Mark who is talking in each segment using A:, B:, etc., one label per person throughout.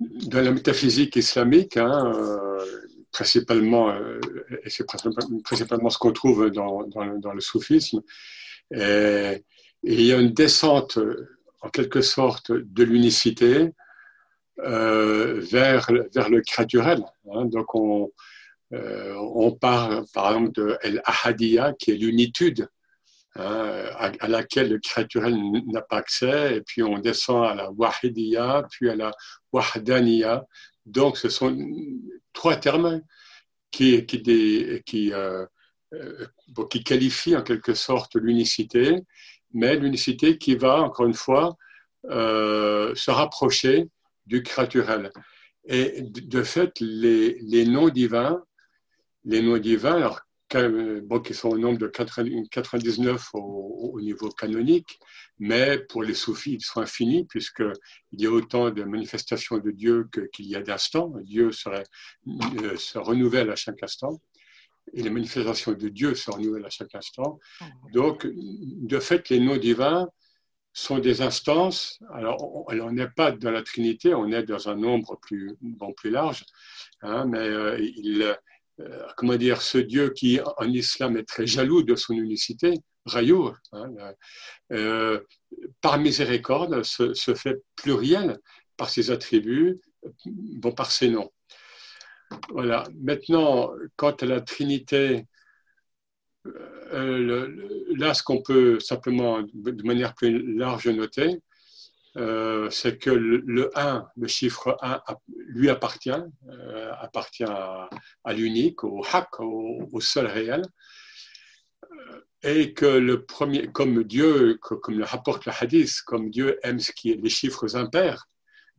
A: dans la métaphysique islamique, hein, euh, principalement, euh, et c'est principalement ce qu'on trouve dans, dans, le soufisme, et, il y a une descente, en quelque sorte, de l'unicité euh, vers, le créaturel. Hein. donc, on, on parle, par exemple, de El-Ahadiyya, qui est l'unitude Hein, à, laquelle le créaturel n'a pas accès, et puis on descend à la wahidiyya, puis à la wahdaniya. Donc, ce sont trois termes qui, qui, qui, euh, euh, qui qualifient en quelque sorte l'unicité, mais l'unicité qui va, encore une fois, euh, se rapprocher du créaturel. Et de fait, les, les noms divins, les noms divins, alors bon, qui sont au nombre de 99 au, niveau canonique, mais pour les soufis, ils sont infinis, puisqu'il y a autant de manifestations de Dieu qu'il y a d'instants. Dieu serait, euh, se renouvelle à chaque instant, et les manifestations de Dieu se renouvellent à chaque instant. Donc, de fait, les noms divins sont des instances. Alors, on n'est pas dans la Trinité, on est dans un nombre plus, bon, plus large, hein, mais euh, il euh, comment dire, ce Dieu qui en islam est très jaloux de son unicité, Rayour, hein, euh, par miséricorde, se, fait pluriel par ses attributs, bon, par ses noms. Voilà. Maintenant, quant à la Trinité, euh, là, ce qu'on peut simplement, de manière plus large, noter, euh, c'est que le, 1, le chiffre 1, lui appartient, euh, appartient à, l'unique, au haq, au, seul réel, euh, et que le premier, comme Dieu, comme le rapporte le hadith, comme Dieu aime ce qui est les chiffres impairs,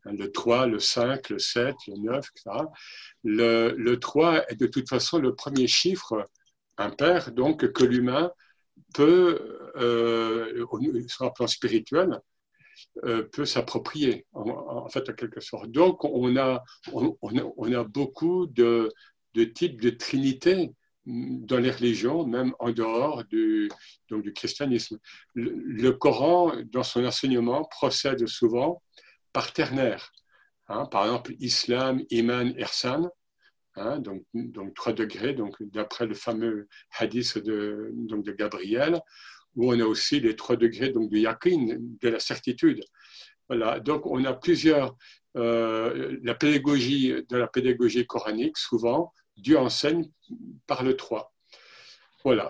A: hein, le 3, le 5, le 7, le 9, etc., le, le 3 est de toute façon le premier chiffre impair, donc que l'humain peut, sur un plan spirituel, euh, peut s'approprier, en, fait, en quelque sorte. Donc, on a, on, a, beaucoup de, de, types de trinité dans les religions, même en dehors du, donc du christianisme. Le, Coran, dans son enseignement, procède souvent par ternaire. Hein. par exemple, islam, iman, ihsan, hein, donc, donc trois degrés, donc d'après le fameux hadith de, donc de Gabriel, où on a aussi les trois degrés donc, du yakin, de la certitude. Voilà, donc on a plusieurs. Euh, la pédagogie de la pédagogie coranique, souvent, Dieu enseigne par le trois. Voilà.